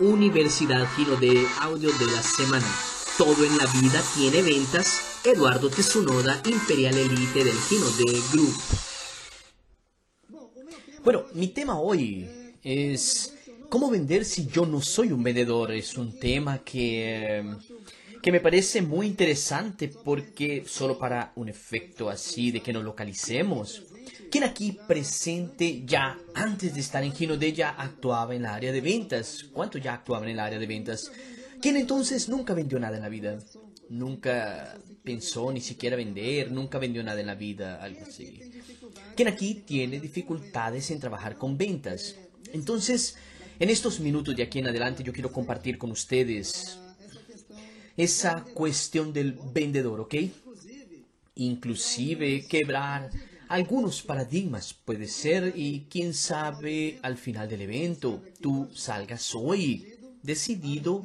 Universidad Giro de Audio de la Semana. Todo en la vida tiene ventas. Eduardo Tesunoda, Imperial Elite del Gino de Group. Bueno, mi tema hoy es cómo vender si yo no soy un vendedor. Es un tema que, que me parece muy interesante porque solo para un efecto así de que nos localicemos. ¿Quién aquí presente ya antes de estar en Gino de ya actuaba en el área de ventas? ¿Cuánto ya actuaba en el área de ventas? ¿Quién entonces nunca vendió nada en la vida? Nunca pensó ni siquiera vender, nunca vendió nada en la vida, algo así. ¿Quién aquí tiene dificultades en trabajar con ventas? Entonces, en estos minutos de aquí en adelante yo quiero compartir con ustedes esa cuestión del vendedor, ¿ok? Inclusive quebrar algunos paradigmas puede ser y quién sabe al final del evento tú salgas hoy decidido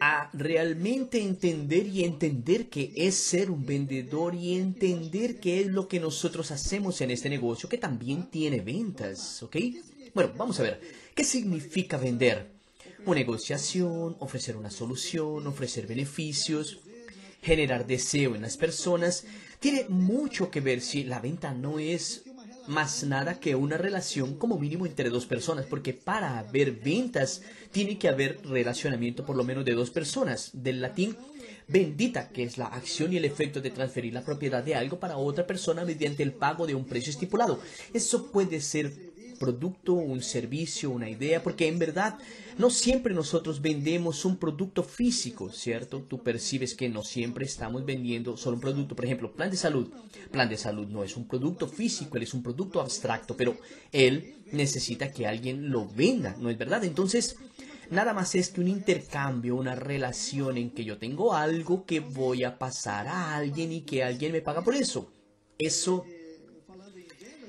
a realmente entender y entender qué es ser un vendedor y entender qué es lo que nosotros hacemos en este negocio que también tiene ventas, ¿ok? Bueno, vamos a ver, ¿qué significa vender? Una negociación, ofrecer una solución, ofrecer beneficios, generar deseo en las personas, tiene mucho que ver si la venta no es más nada que una relación como mínimo entre dos personas, porque para haber ventas tiene que haber relacionamiento por lo menos de dos personas. Del latín bendita, que es la acción y el efecto de transferir la propiedad de algo para otra persona mediante el pago de un precio estipulado. Eso puede ser producto, un servicio, una idea, porque en verdad no siempre nosotros vendemos un producto físico, ¿cierto? Tú percibes que no siempre estamos vendiendo solo un producto. Por ejemplo, plan de salud. Plan de salud no es un producto físico, él es un producto abstracto, pero él necesita que alguien lo venda, ¿no es verdad? Entonces, nada más es que un intercambio, una relación en que yo tengo algo que voy a pasar a alguien y que alguien me paga por eso. Eso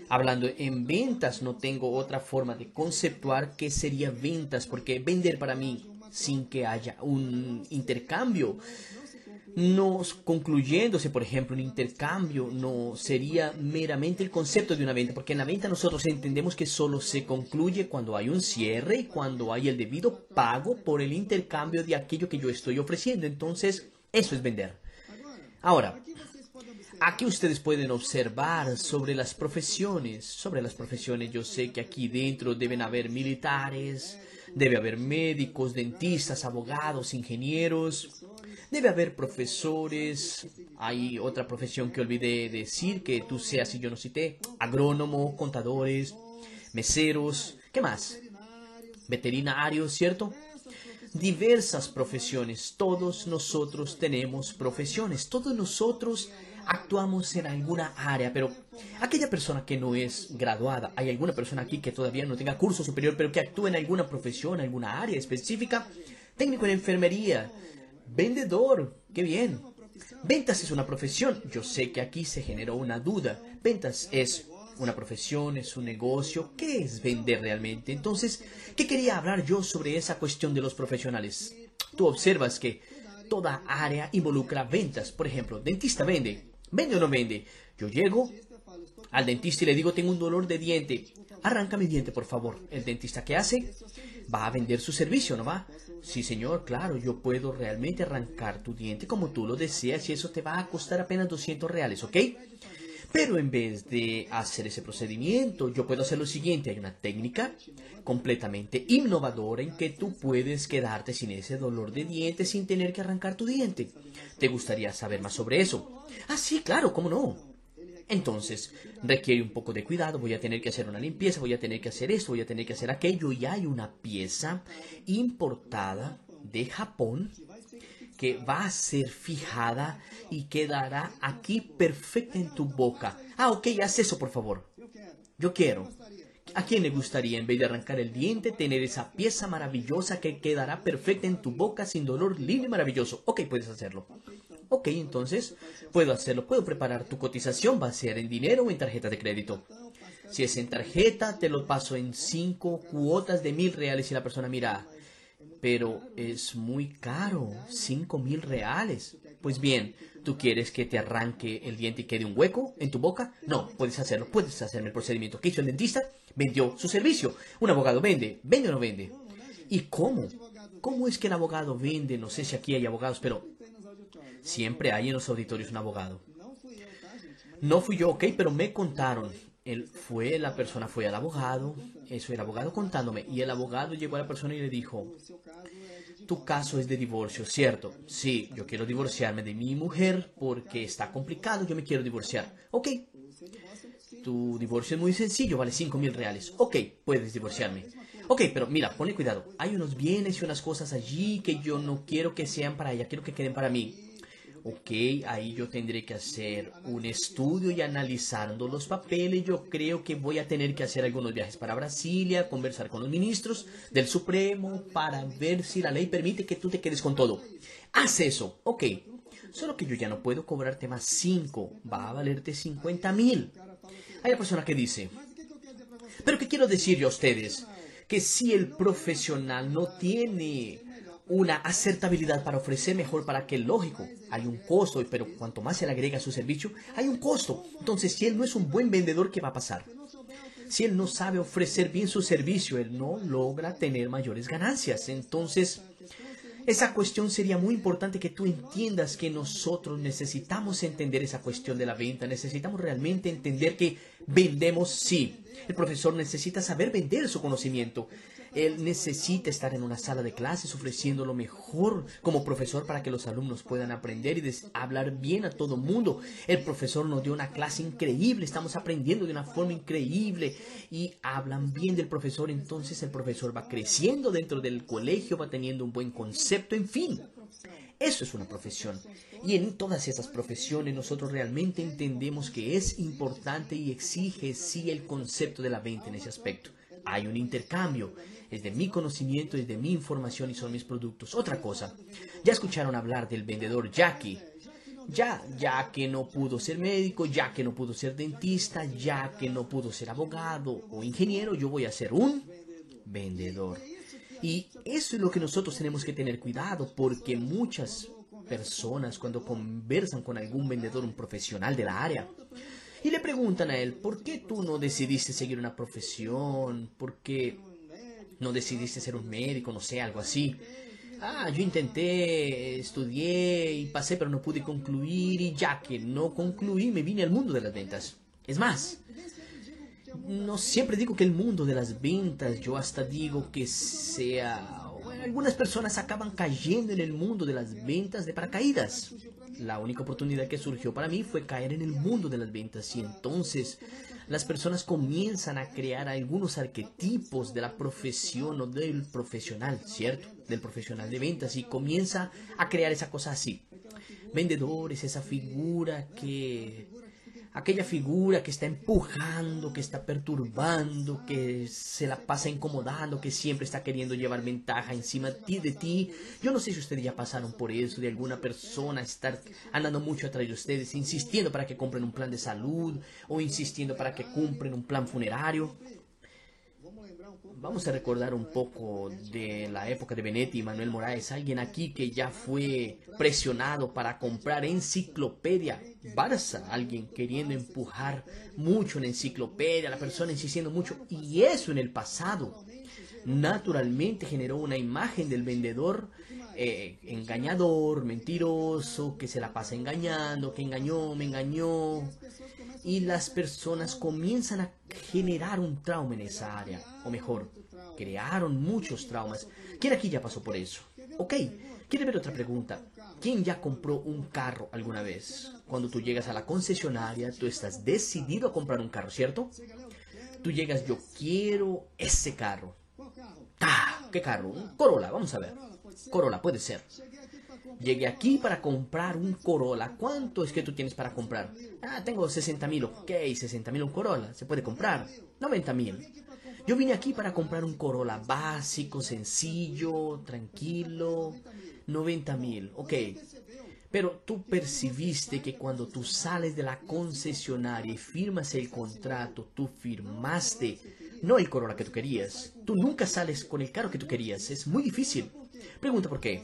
Hablando en ventas, no tengo otra forma de conceptuar qué sería ventas, porque vender para mí, sin que haya un intercambio, no concluyéndose, por ejemplo, un intercambio, no sería meramente el concepto de una venta, porque en la venta nosotros entendemos que solo se concluye cuando hay un cierre y cuando hay el debido pago por el intercambio de aquello que yo estoy ofreciendo. Entonces, eso es vender. Ahora, Aquí ustedes pueden observar sobre las profesiones. Sobre las profesiones yo sé que aquí dentro deben haber militares, debe haber médicos, dentistas, abogados, ingenieros, debe haber profesores. Hay otra profesión que olvidé decir que tú seas y yo no cité. Agrónomo, contadores, meseros. ¿Qué más? Veterinarios, ¿cierto? Diversas profesiones. Todos nosotros tenemos profesiones. Todos nosotros actuamos en alguna área, pero aquella persona que no es graduada, hay alguna persona aquí que todavía no tenga curso superior, pero que actúa en alguna profesión, alguna área específica, técnico en enfermería, vendedor, qué bien. Ventas es una profesión, yo sé que aquí se generó una duda. Ventas es una profesión, es un negocio, ¿qué es vender realmente? Entonces, ¿qué quería hablar yo sobre esa cuestión de los profesionales? Tú observas que toda área involucra ventas. Por ejemplo, dentista vende, ¿Vende o no vende? Yo llego al dentista y le digo, tengo un dolor de diente. Arranca mi diente, por favor. El dentista, ¿qué hace? Va a vender su servicio, ¿no va? Sí, señor, claro, yo puedo realmente arrancar tu diente como tú lo deseas y eso te va a costar apenas 200 reales, ¿ok? Pero en vez de hacer ese procedimiento, yo puedo hacer lo siguiente. Hay una técnica completamente innovadora en que tú puedes quedarte sin ese dolor de diente sin tener que arrancar tu diente. ¿Te gustaría saber más sobre eso? Ah, sí, claro, ¿cómo no? Entonces, requiere un poco de cuidado, voy a tener que hacer una limpieza, voy a tener que hacer esto, voy a tener que hacer aquello, y hay una pieza importada de Japón que va a ser fijada y quedará aquí perfecta en tu boca. Ah, ok, haz eso, por favor. Yo quiero. ¿A quién le gustaría, en vez de arrancar el diente, tener esa pieza maravillosa que quedará perfecta en tu boca sin dolor, lindo y maravilloso? Ok, puedes hacerlo. Ok, entonces, puedo hacerlo. Puedo preparar tu cotización, va a ser en dinero o en tarjeta de crédito. Si es en tarjeta, te lo paso en cinco cuotas de mil reales y la persona mira, pero es muy caro, cinco mil reales. Pues bien, ¿tú quieres que te arranque el diente y quede un hueco en tu boca? No, puedes hacerlo, puedes hacerme el procedimiento. ¿Qué hizo el dentista? Vendió su servicio. Un abogado vende, ¿vende o no vende? ¿Y cómo? ¿cómo es que el abogado vende? No sé si aquí hay abogados, pero siempre hay en los auditorios un abogado. No fui yo, ok, pero me contaron. Él fue, la persona fue al abogado, eso, el abogado contándome, y el abogado llegó a la persona y le dijo, tu caso es de divorcio, ¿cierto? Sí, yo quiero divorciarme de mi mujer porque está complicado, yo me quiero divorciar. Ok, tu divorcio es muy sencillo, vale 5 mil reales. Ok, puedes divorciarme. Ok, pero mira, pone cuidado, hay unos bienes y unas cosas allí que yo no quiero que sean para ella, quiero que queden para mí ok, ahí yo tendré que hacer un estudio y analizando los papeles, yo creo que voy a tener que hacer algunos viajes para Brasilia, conversar con los ministros del Supremo para ver si la ley permite que tú te quedes con todo. Haz eso, ok. Solo que yo ya no puedo cobrarte más 5, va a valerte 50 mil. Hay una persona que dice, pero ¿qué quiero decir yo a ustedes? Que si el profesional no tiene una acertabilidad para ofrecer mejor para que lógico hay un costo pero cuanto más se le agrega a su servicio hay un costo. Entonces si él no es un buen vendedor qué va a pasar si él no sabe ofrecer bien su servicio él no logra tener mayores ganancias. Entonces esa cuestión sería muy importante que tú entiendas que nosotros necesitamos entender esa cuestión de la venta necesitamos realmente entender que vendemos sí. El profesor necesita saber vender su conocimiento él necesita estar en una sala de clases ofreciendo lo mejor como profesor para que los alumnos puedan aprender y hablar bien a todo mundo. El profesor nos dio una clase increíble, estamos aprendiendo de una forma increíble y hablan bien del profesor, entonces el profesor va creciendo dentro del colegio, va teniendo un buen concepto, en fin. Eso es una profesión. Y en todas esas profesiones nosotros realmente entendemos que es importante y exige sí el concepto de la venta en ese aspecto. Hay un intercambio es de mi conocimiento, es de mi información y son mis productos. Otra cosa, ya escucharon hablar del vendedor Jackie. Ya, ya que no pudo ser médico, ya que no pudo ser dentista, ya que no pudo ser abogado o ingeniero, yo voy a ser un vendedor. Y eso es lo que nosotros tenemos que tener cuidado porque muchas personas cuando conversan con algún vendedor, un profesional de la área, y le preguntan a él, ¿por qué tú no decidiste seguir una profesión? ¿Por qué no decidiste ser un médico, no sé, algo así. Ah, yo intenté, estudié y pasé, pero no pude concluir y ya que no concluí me vine al mundo de las ventas. Es más, no siempre digo que el mundo de las ventas, yo hasta digo que sea... Algunas personas acaban cayendo en el mundo de las ventas de paracaídas. La única oportunidad que surgió para mí fue caer en el mundo de las ventas y entonces las personas comienzan a crear algunos arquetipos de la profesión o del profesional, ¿cierto? Del profesional de ventas y comienza a crear esa cosa así. Vendedores, esa figura que aquella figura que está empujando, que está perturbando, que se la pasa incomodando, que siempre está queriendo llevar ventaja encima de ti. Yo no sé si ustedes ya pasaron por eso, de alguna persona estar andando mucho atrás de ustedes, insistiendo para que compren un plan de salud o insistiendo para que compren un plan funerario. Vamos a recordar un poco de la época de Benetti y Manuel Moraes, alguien aquí que ya fue presionado para comprar enciclopedia Barça, alguien queriendo empujar mucho en enciclopedia, la persona insistiendo mucho, y eso en el pasado naturalmente generó una imagen del vendedor eh, engañador, mentiroso, que se la pasa engañando, que engañó, me engañó, y las personas comienzan a generar un trauma en esa área, o mejor, crearon muchos traumas. ¿Quién aquí ya pasó por eso? Ok, ¿quiere ver otra pregunta? ¿Quién ya compró un carro alguna vez? Cuando tú llegas a la concesionaria, tú estás decidido a comprar un carro, ¿cierto? Tú llegas, yo quiero ese carro. Ah, ¿qué carro? Un Corolla, vamos a ver. Corolla, puede ser. Llegué aquí para comprar un Corolla. ¿Cuánto es que tú tienes para comprar? Ah, tengo 60 mil. Ok, 60 mil un Corolla. Se puede comprar. 90 mil. Yo vine aquí para comprar un Corolla básico, sencillo, tranquilo. 90 mil. Ok. Pero tú percibiste que cuando tú sales de la concesionaria y firmas el contrato, tú firmaste no el Corolla que tú querías. Tú nunca sales con el carro que tú querías. Es muy difícil. Pregunta por qué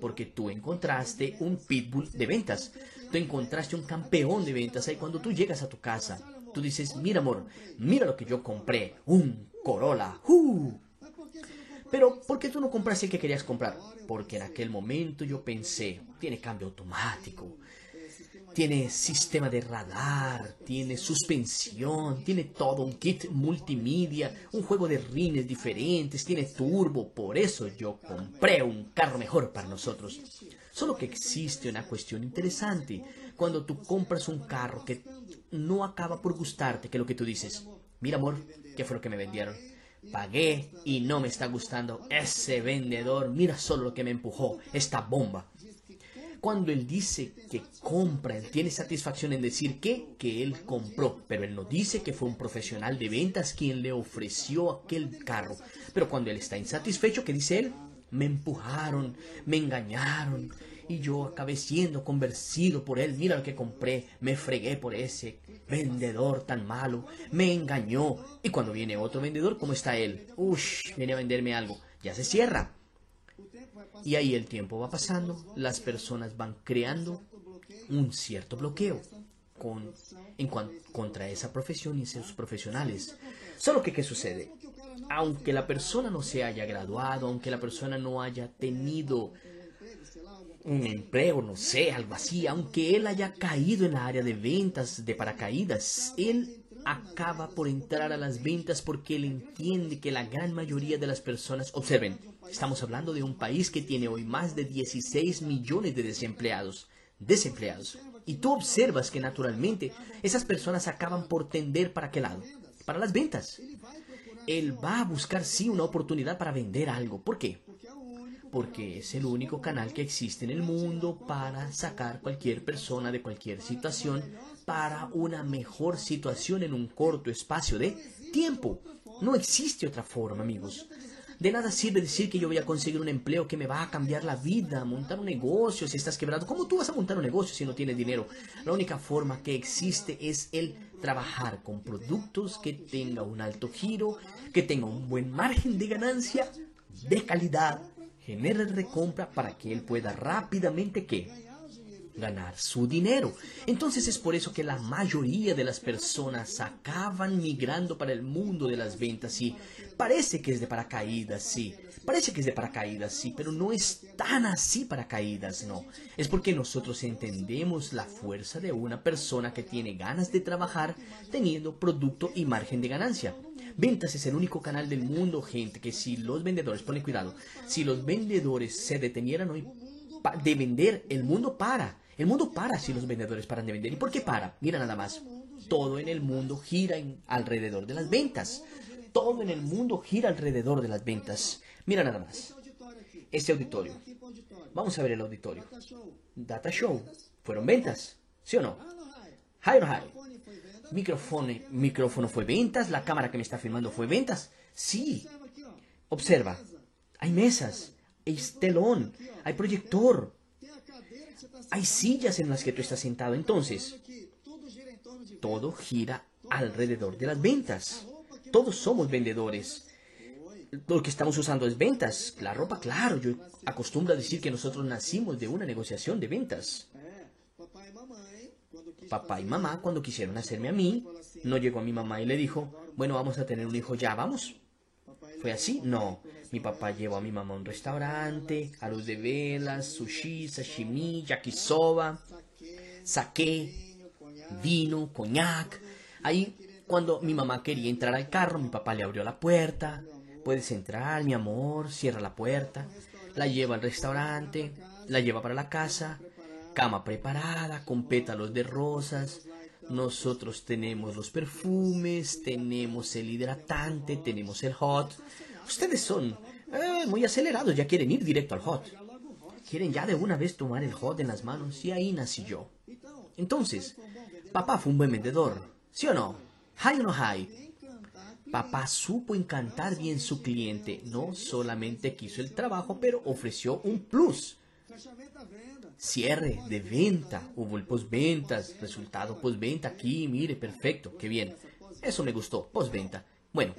porque tú encontraste un pitbull de ventas. Tú encontraste un campeón de ventas. Ahí cuando tú llegas a tu casa, tú dices, mira amor, mira lo que yo compré, un Corolla. ¡Uh! Pero, ¿por qué tú no compraste el que querías comprar? Porque en aquel momento yo pensé, tiene cambio automático, tiene sistema de radar, tiene suspensión, tiene todo, un kit multimedia, un juego de rines diferentes, tiene turbo. Por eso yo compré un carro mejor para nosotros. Solo que existe una cuestión interesante. Cuando tú compras un carro que no acaba por gustarte, que lo que tú dices, mira amor, ¿qué fue lo que me vendieron? Pagué y no me está gustando ese vendedor, mira solo lo que me empujó, esta bomba. Cuando él dice que compra, él tiene satisfacción en decir que, que él compró, pero él no dice que fue un profesional de ventas quien le ofreció aquel carro. Pero cuando él está insatisfecho, ¿qué dice él? Me empujaron, me engañaron y yo acabé siendo convencido por él. Mira lo que compré, me fregué por ese vendedor tan malo, me engañó. Y cuando viene otro vendedor, ¿cómo está él? Ush, viene a venderme algo. Ya se cierra. Y ahí el tiempo va pasando, las personas van creando un cierto bloqueo con, en contra esa profesión y sus profesionales. Solo que, ¿qué sucede? Aunque la persona no se haya graduado, aunque la persona no haya tenido un empleo, no sé, algo así, aunque él haya caído en la área de ventas de paracaídas, él acaba por entrar a las ventas porque él entiende que la gran mayoría de las personas, observen, estamos hablando de un país que tiene hoy más de 16 millones de desempleados, desempleados. Y tú observas que naturalmente esas personas acaban por tender para qué lado? Para las ventas. Él va a buscar sí una oportunidad para vender algo. ¿Por qué? porque es el único canal que existe en el mundo para sacar cualquier persona de cualquier situación para una mejor situación en un corto espacio de tiempo. No existe otra forma, amigos. De nada sirve decir que yo voy a conseguir un empleo que me va a cambiar la vida, montar un negocio si estás quebrado. ¿Cómo tú vas a montar un negocio si no tienes dinero? La única forma que existe es el trabajar con productos que tenga un alto giro, que tenga un buen margen de ganancia, de calidad, genere recompra para que él pueda rápidamente ¿qué? Ganar su dinero. Entonces es por eso que la mayoría de las personas acaban migrando para el mundo de las ventas y parece que es de paracaídas, sí. Parece que es de paracaídas, sí, pero no es tan así paracaídas, no. Es porque nosotros entendemos la fuerza de una persona que tiene ganas de trabajar teniendo producto y margen de ganancia. Ventas es el único canal del mundo, gente, que si los vendedores, ponen cuidado, si los vendedores se detenieran hoy de vender, el mundo para. El mundo para si los vendedores paran de vender. ¿Y por qué para? Mira nada más. Todo en el mundo gira alrededor de las ventas. Todo en el mundo gira alrededor de las ventas. Mira nada más. Este auditorio. Vamos a ver el auditorio. Data Show. ¿Fueron ventas? ¿Sí o no? ¿High o high? Micrófono, micrófono fue ventas, la cámara que me está filmando fue ventas. Sí. Observa, hay mesas, hay telón, hay proyector, hay sillas en las que tú estás sentado. Entonces, todo gira alrededor de las ventas. Todos somos vendedores. Lo que estamos usando es ventas. La ropa, claro, yo acostumbro a decir que nosotros nacimos de una negociación de ventas. Papá y mamá, cuando quisieron hacerme a mí, no llegó a mi mamá y le dijo, bueno, vamos a tener un hijo ya, vamos. ¿Fue así? No. Mi papá llevó a mi mamá a un restaurante, a luz de velas, sushi, sashimi, yakisoba, sake, vino, coñac. Ahí, cuando mi mamá quería entrar al carro, mi papá le abrió la puerta. Puedes entrar, mi amor, cierra la puerta. La lleva al restaurante, la lleva para la casa, cama preparada con pétalos de rosas. Nosotros tenemos los perfumes, tenemos el hidratante, tenemos el hot. Ustedes son eh, muy acelerados, ya quieren ir directo al hot. Quieren ya de una vez tomar el hot en las manos y ahí nací yo. Entonces, papá fue un buen vendedor, ¿sí o no? ¿High o no high? Papá supo encantar bien su cliente, no solamente quiso el trabajo, pero ofreció un plus cierre de venta, hubo el postventas, resultado postventa aquí, mire, perfecto, qué bien. Eso me gustó, postventa. Bueno,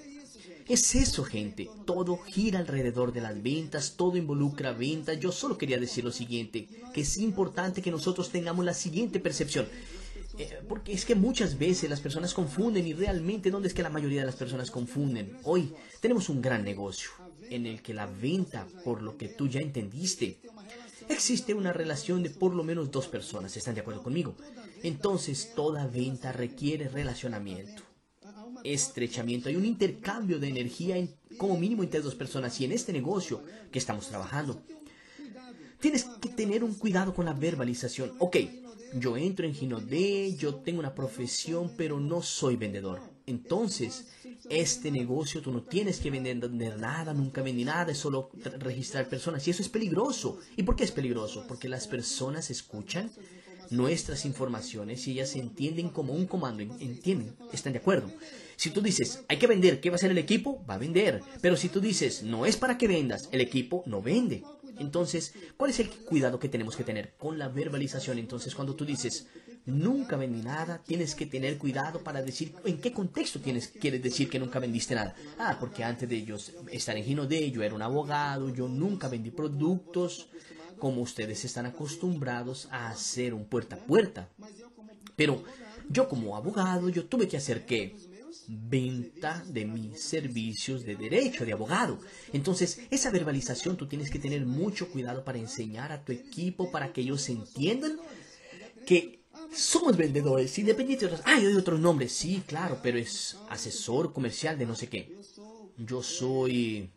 es eso, gente. Todo gira alrededor de las ventas, todo involucra ventas. Yo solo quería decir lo siguiente, que es importante que nosotros tengamos la siguiente percepción. Eh, porque es que muchas veces las personas confunden y realmente, ¿dónde es que la mayoría de las personas confunden? Hoy tenemos un gran negocio. en el que la venta, por lo que tú ya entendiste, existe una relación de por lo menos dos personas. ¿Están de acuerdo conmigo? Entonces toda venta requiere relacionamiento, estrechamiento. Hay un intercambio de energía en, como mínimo entre dos personas y en este negocio que estamos trabajando. Tienes que tener un cuidado con la verbalización. Ok, yo entro en Ginodé, yo tengo una profesión, pero no soy vendedor. Entonces, este negocio tú no tienes que vender nada, nunca vendí nada, es solo registrar personas. Y eso es peligroso. ¿Y por qué es peligroso? Porque las personas escuchan nuestras informaciones y ellas se entienden como un comando, entienden, están de acuerdo. Si tú dices, hay que vender, ¿qué va a hacer el equipo? Va a vender. Pero si tú dices, no es para que vendas, el equipo no vende. Entonces, ¿cuál es el cuidado que tenemos que tener con la verbalización? Entonces, cuando tú dices, nunca vendí nada, tienes que tener cuidado para decir en qué contexto tienes, quieres decir que nunca vendiste nada. Ah, porque antes de ellos estar en Gino de yo era un abogado, yo nunca vendí productos como ustedes están acostumbrados a hacer un puerta a puerta. Pero yo como abogado, yo tuve que hacer qué? venta de mis servicios de derecho, de abogado. Entonces, esa verbalización tú tienes que tener mucho cuidado para enseñar a tu equipo, para que ellos entiendan que somos vendedores, independientemente de. Ah, yo doy otros nombres. Sí, claro, pero es asesor comercial de no sé qué. Yo soy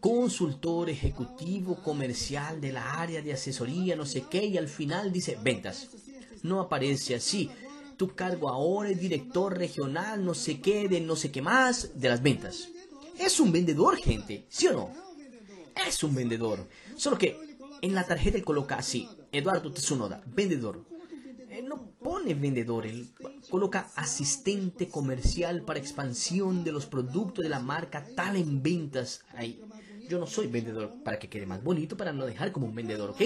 consultor ejecutivo comercial de la área de asesoría, no sé qué, y al final dice ventas. No aparece así. Tu cargo ahora es director regional, no sé qué, de no sé qué más, de las ventas. Es un vendedor, gente, ¿sí o no? Es un vendedor. Solo que en la tarjeta él coloca así, Eduardo Tsunoda, vendedor. Pone vendedor, él coloca asistente comercial para expansión de los productos de la marca tal en ventas. Ahí. Yo no soy vendedor para que quede más bonito, para no dejar como un vendedor, ¿ok?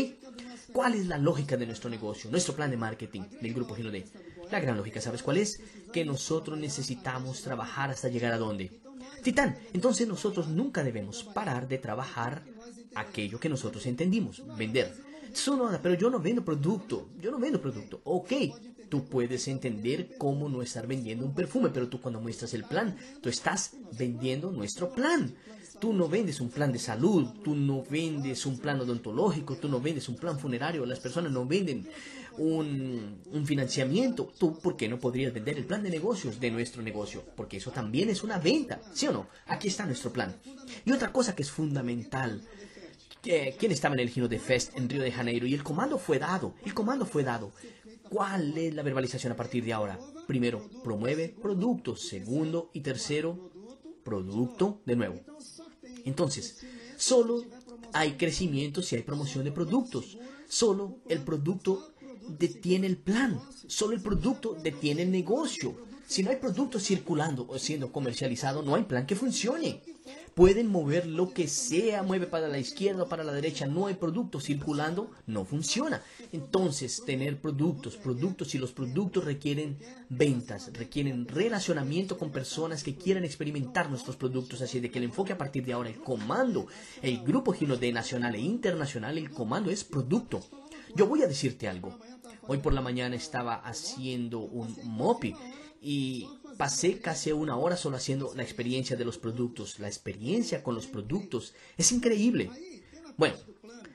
¿Cuál es la lógica de nuestro negocio, nuestro plan de marketing del grupo Gino D? La gran lógica, ¿sabes cuál es? Que nosotros necesitamos trabajar hasta llegar a dónde. Titán, entonces nosotros nunca debemos parar de trabajar aquello que nosotros entendimos, vender. Sonora, pero yo no vendo producto, yo no vendo producto. Ok, tú puedes entender cómo no estar vendiendo un perfume, pero tú cuando muestras el plan, tú estás vendiendo nuestro plan. Tú no vendes un plan de salud, tú no vendes un plan odontológico, tú no vendes un plan funerario, las personas no venden un, financiamiento. ¿Tú por qué no podrías vender el plan de negocios de nuestro negocio? Porque eso también es una venta, ¿sí o no? Aquí está nuestro plan. Y otra cosa que es fundamental, ¿quién estaba en el Gino de Fest en Río de Janeiro? Y el comando fue dado, el comando fue dado. ¿Cuál es la verbalización a partir de ahora? Primero, promueve productos. Segundo y tercero, producto de nuevo. Entonces, solo hay crecimiento si hay promoción de productos. Solo el producto detiene el plan. Solo el producto detiene el negocio. Si no hay producto circulando o siendo comercializado, no hay plan que funcione. Pueden mover lo que sea, mueve para la izquierda o para la derecha, no hay producto circulando, no funciona. Entonces, tener productos, productos y los productos requieren ventas, requieren relacionamiento con personas que quieran experimentar nuestros productos. Así de que el enfoque a partir de ahora, el comando, el grupo Gino de nacional e internacional, el comando es producto. Yo voy a decirte algo. Hoy por la mañana estaba haciendo un MOPI y pasé casi una hora solo haciendo la experiencia de los productos. La experiencia con los productos es increíble. Bueno,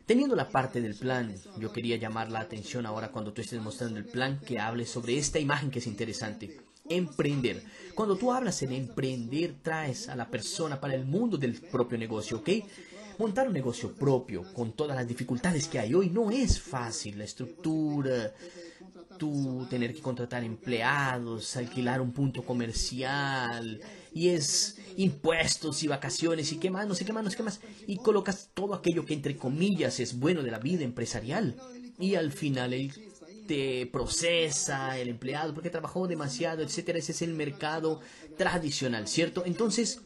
teniendo la parte del plan, yo quería llamar la atención ahora cuando tú estés mostrando el plan que hables sobre esta imagen que es interesante. Emprender. Cuando tú hablas en emprender, traes a la persona para el mundo del propio negocio, ¿ok? Montar un negocio propio con todas las dificultades que hay hoy no es fácil. La estructura, tú tener que contratar empleados, alquilar un punto comercial, y es impuestos y vacaciones y qué más, no sé qué más, no sé qué más, y colocas todo aquello que entre comillas es bueno de la vida empresarial, y al final él te procesa el empleado porque trabajó demasiado, etcétera, ese es el mercado tradicional, ¿cierto? Entonces,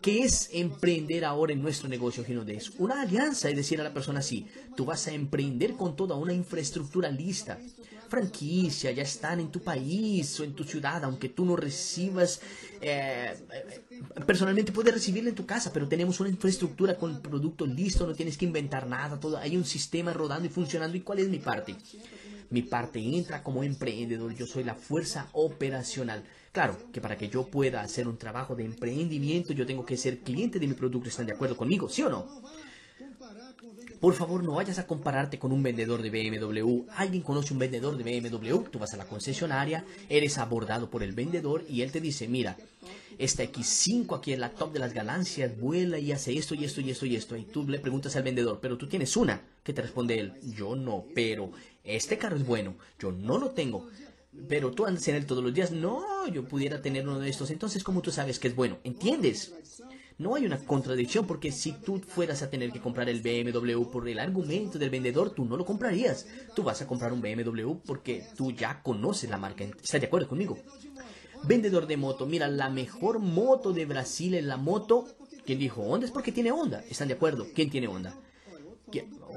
¿Qué es emprender ahora en nuestro negocio, Es Una alianza, es decir, a la persona así, tú vas a emprender con toda una infraestructura lista. Franquicia, ya están en tu país o en tu ciudad, aunque tú no recibas, eh, personalmente puedes recibirla en tu casa, pero tenemos una infraestructura con el producto listo, no tienes que inventar nada, todo, hay un sistema rodando y funcionando. ¿Y cuál es mi parte? Mi parte entra como emprendedor, yo soy la fuerza operacional. Claro que para que yo pueda hacer un trabajo de emprendimiento, yo tengo que ser cliente de mi producto. ¿Están de acuerdo conmigo? ¿Sí o no? Por favor, no vayas a compararte con un vendedor de BMW. Alguien conoce un vendedor de BMW, tú vas a la concesionaria, eres abordado por el vendedor y él te dice, mira, esta X5 aquí en la top de las ganancias vuela y hace esto y esto y esto y esto. Y tú le preguntas al vendedor, pero tú tienes una. ¿Qué te responde él? Yo no, pero este carro es bueno. Yo no lo tengo. Pero tú andas en él todos los días. No, yo pudiera tener uno de estos. Entonces, ¿cómo tú sabes que es bueno? ¿Entiendes? No hay una contradicción porque si tú fueras a tener que comprar el BMW por el argumento del vendedor, tú no lo comprarías. Tú vas a comprar un BMW porque tú ya conoces la marca. ¿Estás de acuerdo conmigo? Vendedor de moto, mira, la mejor moto de Brasil es la moto. ¿Quién dijo Honda? Es porque tiene Honda. ¿Están de acuerdo? ¿Quién tiene Honda?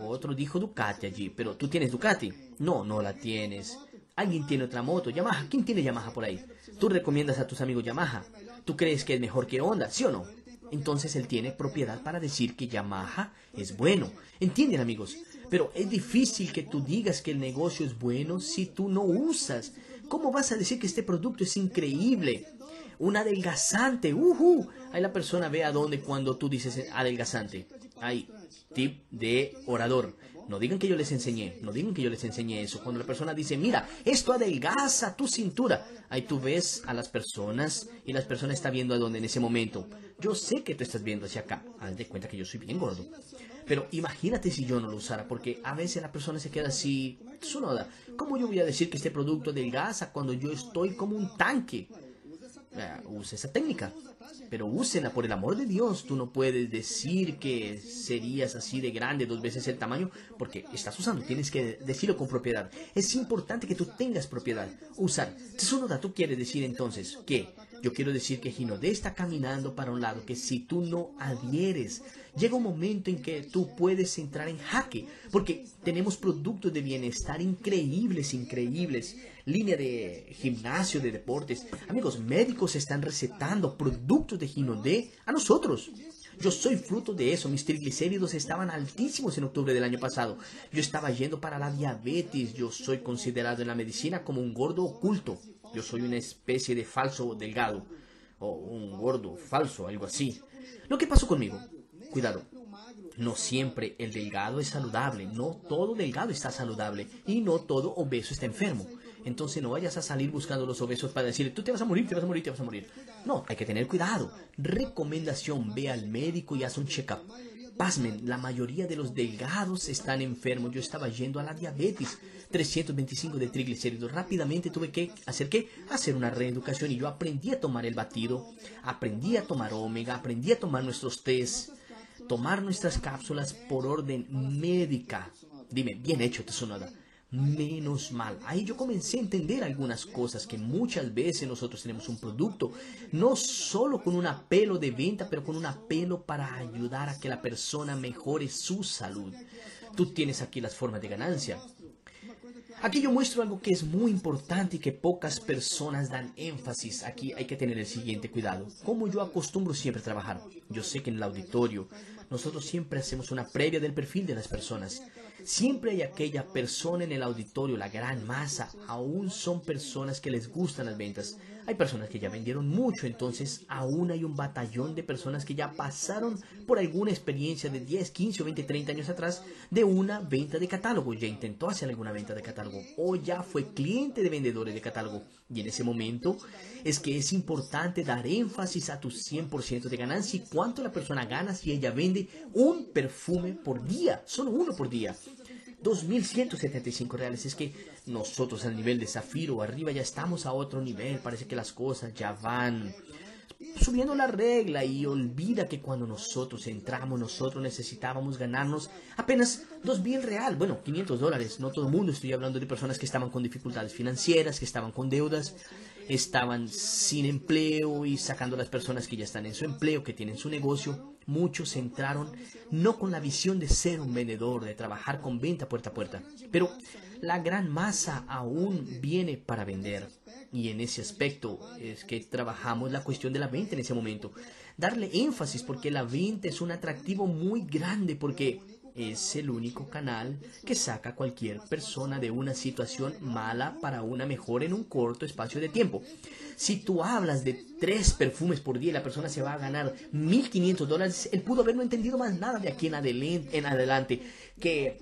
Otro dijo Ducati allí, pero tú tienes Ducati. No, no la tienes. Alguien tiene otra moto, Yamaha. ¿Quién tiene Yamaha por ahí? Tú recomiendas a tus amigos Yamaha. ¿Tú crees que es mejor que Honda? ¿Sí o no? Entonces él tiene propiedad para decir que Yamaha es bueno. ¿Entienden amigos? Pero es difícil que tú digas que el negocio es bueno si tú no usas. ¿Cómo vas a decir que este producto es increíble? Un adelgazante, uh, Ahí la persona ve a dónde cuando tú dices adelgazante. Hay tip de orador. No digan que yo les enseñé, no digan que yo les enseñé eso. Cuando la persona dice, mira, esto adelgaza tu cintura, ahí tú ves a las personas y las personas están viendo a dónde en ese momento. Yo sé que tú estás viendo hacia acá. Haz de cuenta que yo soy bien gordo. Pero imagínate si yo no lo usara, porque a veces la persona se queda así, sonoda. ¿Cómo yo voy a decir que este producto adelgaza cuando yo estoy como un tanque? Usa esa técnica, pero úsela por el amor de Dios. Tú no puedes decir que serías así de grande, dos veces el tamaño, porque estás usando. Tienes que decirlo con propiedad. Es importante que tú tengas propiedad. Usar. Tsunoda, tú quieres decir entonces que yo quiero decir que Ginodé está caminando para un lado, que si tú no adhieres, llega un momento en que tú puedes entrar en jaque, porque tenemos productos de bienestar increíbles, increíbles, línea de gimnasio, de deportes. Amigos, médicos están recetando productos de Ginodé a nosotros. Yo soy fruto de eso. Mis triglicéridos estaban altísimos en octubre del año pasado. Yo estaba yendo para la diabetes. Yo soy considerado en la medicina como un gordo oculto. Yo soy una especie de falso delgado. O un gordo falso, algo así. Lo que pasó conmigo. Cuidado. No siempre el delgado es saludable. No todo delgado está saludable. Y no todo obeso está enfermo. Entonces no vayas a salir buscando los obesos para decir, tú te vas a morir, te vas a morir, te vas a morir. No, hay que tener cuidado. Recomendación, ve al médico y haz un check-up. Pasmen, la mayoría de los delgados están enfermos. Yo estaba yendo a la diabetes, 325 de triglicéridos. Rápidamente tuve que hacer qué? Hacer una reeducación y yo aprendí a tomar el batido, aprendí a tomar omega, aprendí a tomar nuestros test, tomar nuestras cápsulas por orden médica. Dime, bien hecho, Tsunada menos mal. Ahí yo comencé a entender algunas cosas que muchas veces nosotros tenemos un producto, no solo con un apelo de venta, pero con un apelo para ayudar a que la persona mejore su salud. Tú tienes aquí las formas de ganancia. Aquí yo muestro algo que es muy importante y que pocas personas dan énfasis. Aquí hay que tener el siguiente cuidado. Como yo acostumbro siempre a trabajar. Yo sé que en el auditorio nosotros siempre hacemos una previa del perfil de las personas. Siempre hay aquella persona en el auditorio, la gran masa, aún son personas que les gustan las ventas. Hay personas que ya vendieron mucho, entonces aún hay un batallón de personas que ya pasaron por alguna experiencia de 10, 15 o 20, 30 años atrás de una venta de catálogo. Ya intentó hacer alguna venta de catálogo o ya fue cliente de vendedores de catálogo. Y en ese momento es que es importante dar énfasis a tu 100% de ganancia y cuánto la persona gana si ella vende un perfume por día, solo uno por día. 2.175 reales. Es que nosotros al nivel de Zafiro arriba ya estamos a otro nivel. Parece que las cosas ya van subiendo la regla y olvida que cuando nosotros entramos, nosotros necesitábamos ganarnos apenas 2.000 real. Bueno, 500 dólares. No todo el mundo. Estoy hablando de personas que estaban con dificultades financieras, que estaban con deudas estaban sin empleo y sacando a las personas que ya están en su empleo, que tienen su negocio, muchos entraron no con la visión de ser un vendedor, de trabajar con venta puerta a puerta, pero la gran masa aún viene para vender. Y en ese aspecto es que trabajamos la cuestión de la venta en ese momento. Darle énfasis porque la venta es un atractivo muy grande porque es el único canal que saca a cualquier persona de una situación mala para una mejor en un corto espacio de tiempo. Si tú hablas de tres perfumes por día y la persona se va a ganar 1.500 dólares, él pudo haber no entendido más nada de aquí en adelante, en adelante que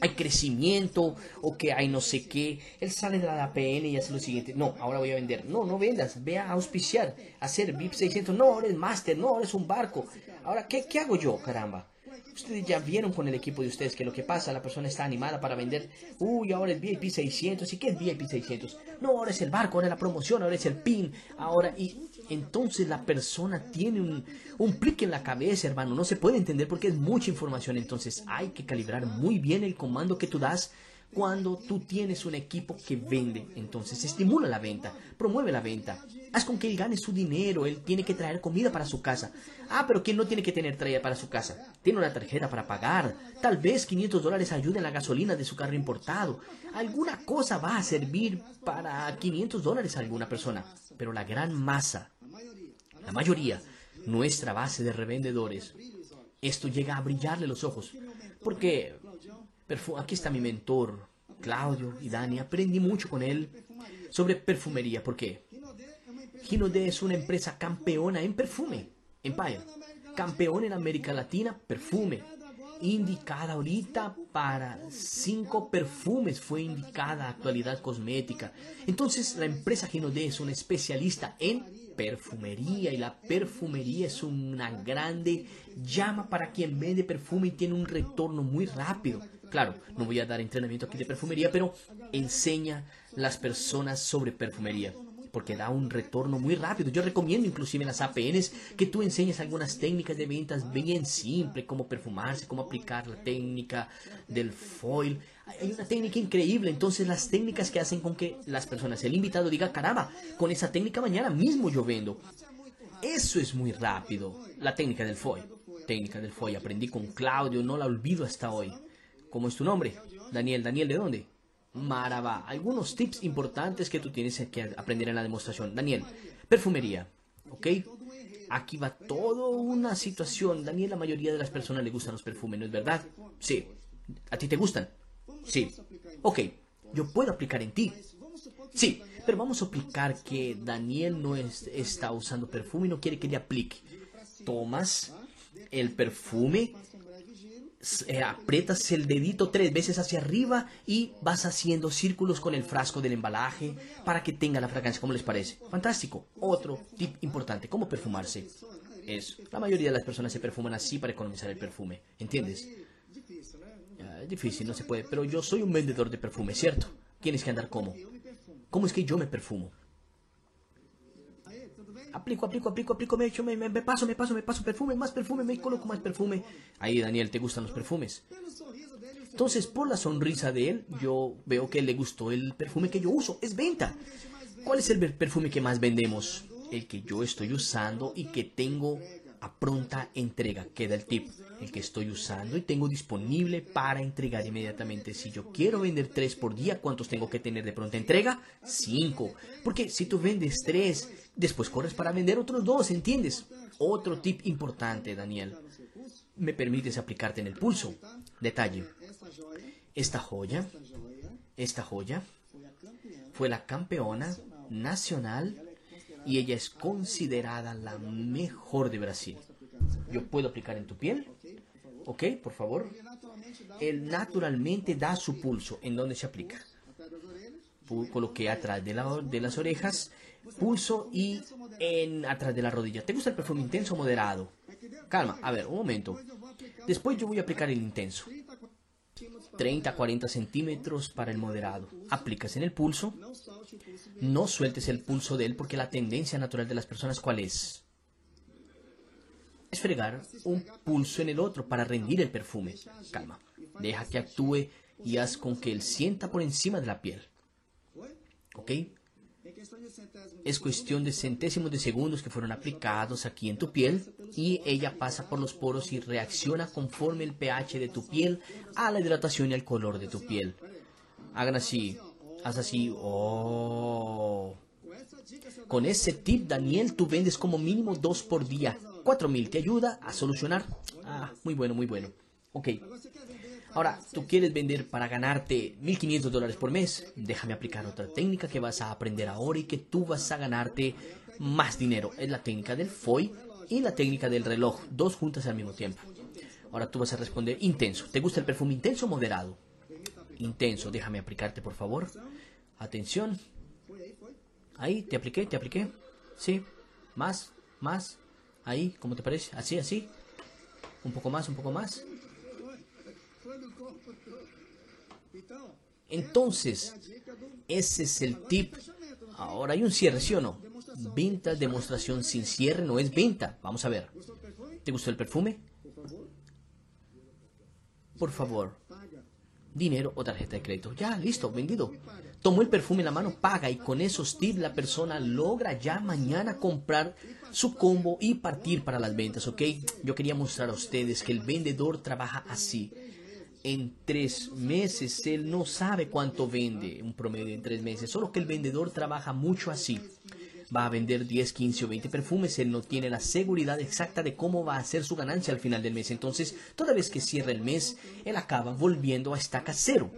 hay crecimiento o que hay no sé qué. Él sale de la APN y hace lo siguiente. No, ahora voy a vender. No, no vendas. Ve a auspiciar, hacer VIP 600. No, eres máster. No, eres un barco. Ahora, ¿qué, ¿qué hago yo, caramba? Ustedes ya vieron con el equipo de ustedes que lo que pasa, la persona está animada para vender. Uy, ahora es VIP 600. ¿Y qué es VIP 600? No, ahora es el barco, ahora es la promoción, ahora es el PIN. Ahora, y entonces la persona tiene un, un plique en la cabeza, hermano. No se puede entender porque es mucha información. Entonces hay que calibrar muy bien el comando que tú das cuando tú tienes un equipo que vende. Entonces estimula la venta, promueve la venta. Haz con que él gane su dinero, él tiene que traer comida para su casa. Ah, pero ¿quién no tiene que tener traída para su casa? Tiene una tarjeta para pagar. Tal vez 500 dólares ayuden la gasolina de su carro importado. Alguna cosa va a servir para 500 dólares a alguna persona. Pero la gran masa, la mayoría, nuestra base de revendedores, esto llega a brillarle los ojos. Porque aquí está mi mentor, Claudio y Dani. Aprendí mucho con él sobre perfumería. ¿Por qué? Hinode es una empresa campeona en perfume, Empire. Campeón en América Latina, perfume. Indicada ahorita para cinco perfumes, fue indicada actualidad cosmética. Entonces, la empresa Hinode es una especialista en perfumería y la perfumería es una grande llama para quien vende perfume y tiene un retorno muy rápido. Claro, no voy a dar entrenamiento aquí de perfumería, pero enseña las personas sobre perfumería porque da un retorno muy rápido. Yo recomiendo inclusive las APNs que tú enseñes algunas técnicas de ventas bien simples, cómo perfumarse, cómo aplicar la técnica del foil. Hay una técnica increíble, entonces las técnicas que hacen con que las personas, el invitado diga, caramba, con esa técnica mañana mismo yo vendo. Eso es muy rápido, la técnica del foil. Técnica del foil, aprendí con Claudio, no la olvido hasta hoy. ¿Cómo es tu nombre? Daniel, Daniel, ¿de dónde? Maraba. Algunos tips importantes que tú tienes que aprender en la demostración. Daniel, perfumería. ¿Ok? Aquí va toda una situación. Daniel, la mayoría de las personas le gustan los perfumes, ¿no es verdad? Sí. ¿A ti te gustan? Sí. Ok. Yo puedo aplicar en ti. Sí. Pero vamos a aplicar que Daniel no está usando perfume y no quiere que le aplique. Tomas el perfume eh, aprietas el dedito tres veces hacia arriba y vas haciendo círculos con el frasco del embalaje para que tenga la fragancia. ¿Cómo les parece? Fantástico. Otro tip importante, ¿cómo perfumarse? Es, la mayoría de las personas se perfuman así para economizar el perfume. ¿Entiendes? es difícil, no se puede. Pero yo soy un vendedor de perfume, ¿cierto? Tienes que andar como. ¿Cómo es que yo me perfumo? Aplico, aplico, aplico, aplico, me, echo, me, paso, me paso, me paso perfume, más perfume, me coloco más perfume. Ahí, Daniel, ¿te gustan los perfumes? Entonces, por la sonrisa de él, yo veo que le gustó el perfume que yo uso. Es venta. ¿Cuál es el perfume que más vendemos? El que yo estoy usando y que tengo a pronta entrega. Queda el tip. El que estoy usando y tengo disponible para entregar inmediatamente. Si yo quiero vender tres por día, ¿cuántos tengo que tener de pronta entrega? Cinco. Porque si tú vendes tres, después corres para vender otros dos, ¿entiendes? Otro tip importante, Daniel. Me permites aplicarte en el pulso. Detalle. Esta joya, esta joya fue la campeona nacional y ella es considerada la mejor de Brasil. Yo puedo aplicar en tu piel, ¿ok? Por favor. Él naturalmente da su pulso. ¿En dónde se aplica? Coloqué atrás de, la, de las orejas, pulso y en atrás de la rodilla. ¿Te gusta el perfume intenso o moderado? Calma, a ver, un momento. Después yo voy a aplicar el intenso. 30 a 40 centímetros para el moderado. Aplicas en el pulso. No sueltes el pulso de él porque la tendencia natural de las personas, ¿cuál es? Es fregar un pulso en el otro para rendir el perfume. Calma. Deja que actúe y haz con que él sienta por encima de la piel. ¿Ok? Es cuestión de centésimos de segundos que fueron aplicados aquí en tu piel y ella pasa por los poros y reacciona conforme el pH de tu piel a la hidratación y al color de tu piel. Hagan así, haz así, oh. Con ese tip, Daniel, tú vendes como mínimo dos por día. Cuatro mil te ayuda a solucionar. Ah, muy bueno, muy bueno. Ok. Ahora, tú quieres vender para ganarte 1.500 dólares por mes. Déjame aplicar otra técnica que vas a aprender ahora y que tú vas a ganarte más dinero. Es la técnica del FOI y la técnica del reloj, dos juntas al mismo tiempo. Ahora tú vas a responder intenso. ¿Te gusta el perfume intenso o moderado? Intenso. Déjame aplicarte, por favor. Atención. Ahí, te apliqué, te apliqué. Sí. Más, más. Ahí, ¿cómo te parece? Así, así. Un poco más, un poco más. Entonces, ese es el tip. Ahora hay un cierre, ¿sí o no? Venta, demostración sin cierre no es venta. Vamos a ver. ¿Te gustó el perfume? Por favor. Dinero o tarjeta de crédito. Ya, listo, vendido. Tomó el perfume en la mano, paga y con esos tips la persona logra ya mañana comprar su combo y partir para las ventas, ¿ok? Yo quería mostrar a ustedes que el vendedor trabaja así en tres meses. Él no sabe cuánto vende, un promedio en tres meses. Solo que el vendedor trabaja mucho así. Va a vender 10, 15 o 20 perfumes. Él no tiene la seguridad exacta de cómo va a ser su ganancia al final del mes. Entonces, toda vez que cierra el mes, él acaba volviendo a estaca cero.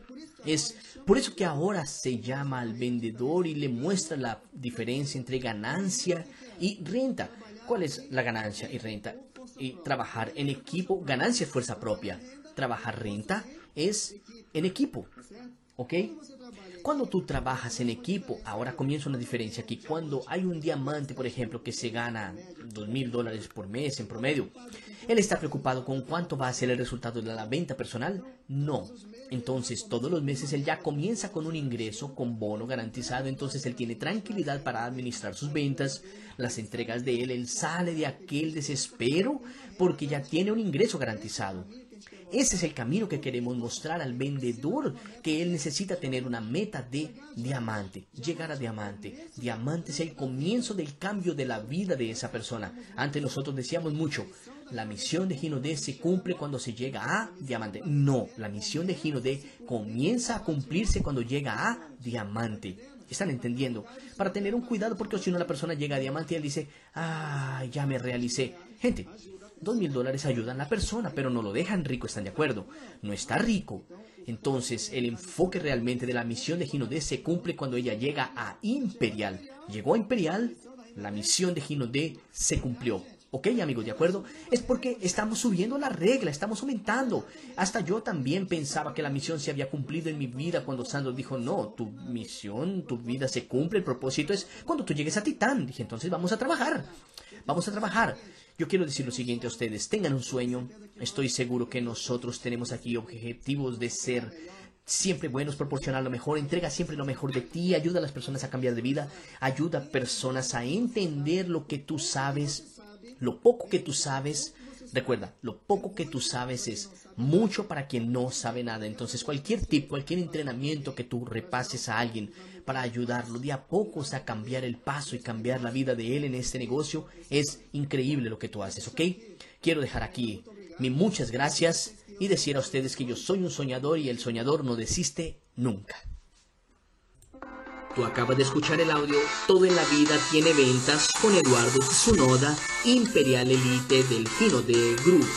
Es por eso que ahora se llama al vendedor y le muestra la diferencia entre ganancia y renta. ¿Cuál es la ganancia y renta? Y trabajar en equipo, ganancia es fuerza propia trabajar renta es en equipo. ¿Ok? Cuando tú trabajas en equipo, ahora comienza una diferencia aquí. Cuando hay un diamante, por ejemplo, que se gana dos mil dólares por mes en promedio, ¿él está preocupado con cuánto va a ser el resultado de la venta personal? No. Entonces, todos los meses él ya comienza con un ingreso con bono garantizado. Entonces, él tiene tranquilidad para administrar sus ventas, las entregas de él. Él sale de aquel desespero porque ya tiene un ingreso garantizado. Ese es el camino que queremos mostrar al vendedor, que él necesita tener una meta de diamante, llegar a diamante. Diamante es el comienzo del cambio de la vida de esa persona. Antes nosotros decíamos mucho, la misión de Gino D se cumple cuando se llega a diamante. No, la misión de Gino D comienza a cumplirse cuando llega a diamante. ¿Están entendiendo? Para tener un cuidado, porque si no la persona llega a diamante y él dice, ah, ya me realicé. Gente, Dos mil dólares ayudan a la persona, pero no lo dejan rico, ¿están de acuerdo? No está rico. Entonces, el enfoque realmente de la misión de Gino D se cumple cuando ella llega a Imperial. Llegó a Imperial, la misión de Gino D se cumplió. ¿Ok, amigos? ¿De acuerdo? Es porque estamos subiendo la regla, estamos aumentando. Hasta yo también pensaba que la misión se había cumplido en mi vida cuando Sandro dijo, no, tu misión, tu vida se cumple, el propósito es cuando tú llegues a Titán. Dije, entonces vamos a trabajar. Vamos a trabajar. Yo quiero decir lo siguiente a ustedes, tengan un sueño, estoy seguro que nosotros tenemos aquí objetivos de ser siempre buenos, proporcionar lo mejor, entrega siempre lo mejor de ti, ayuda a las personas a cambiar de vida, ayuda a personas a entender lo que tú sabes, lo poco que tú sabes, Recuerda, lo poco que tú sabes es mucho para quien no sabe nada. Entonces, cualquier tip, cualquier entrenamiento que tú repases a alguien para ayudarlo de a poco a cambiar el paso y cambiar la vida de él en este negocio, es increíble lo que tú haces, ¿ok? Quiero dejar aquí mi muchas gracias y decir a ustedes que yo soy un soñador y el soñador no desiste nunca. Tú acabas de escuchar el audio Todo en la vida tiene ventas con Eduardo Tsunoda, Imperial Elite del Fino de Group.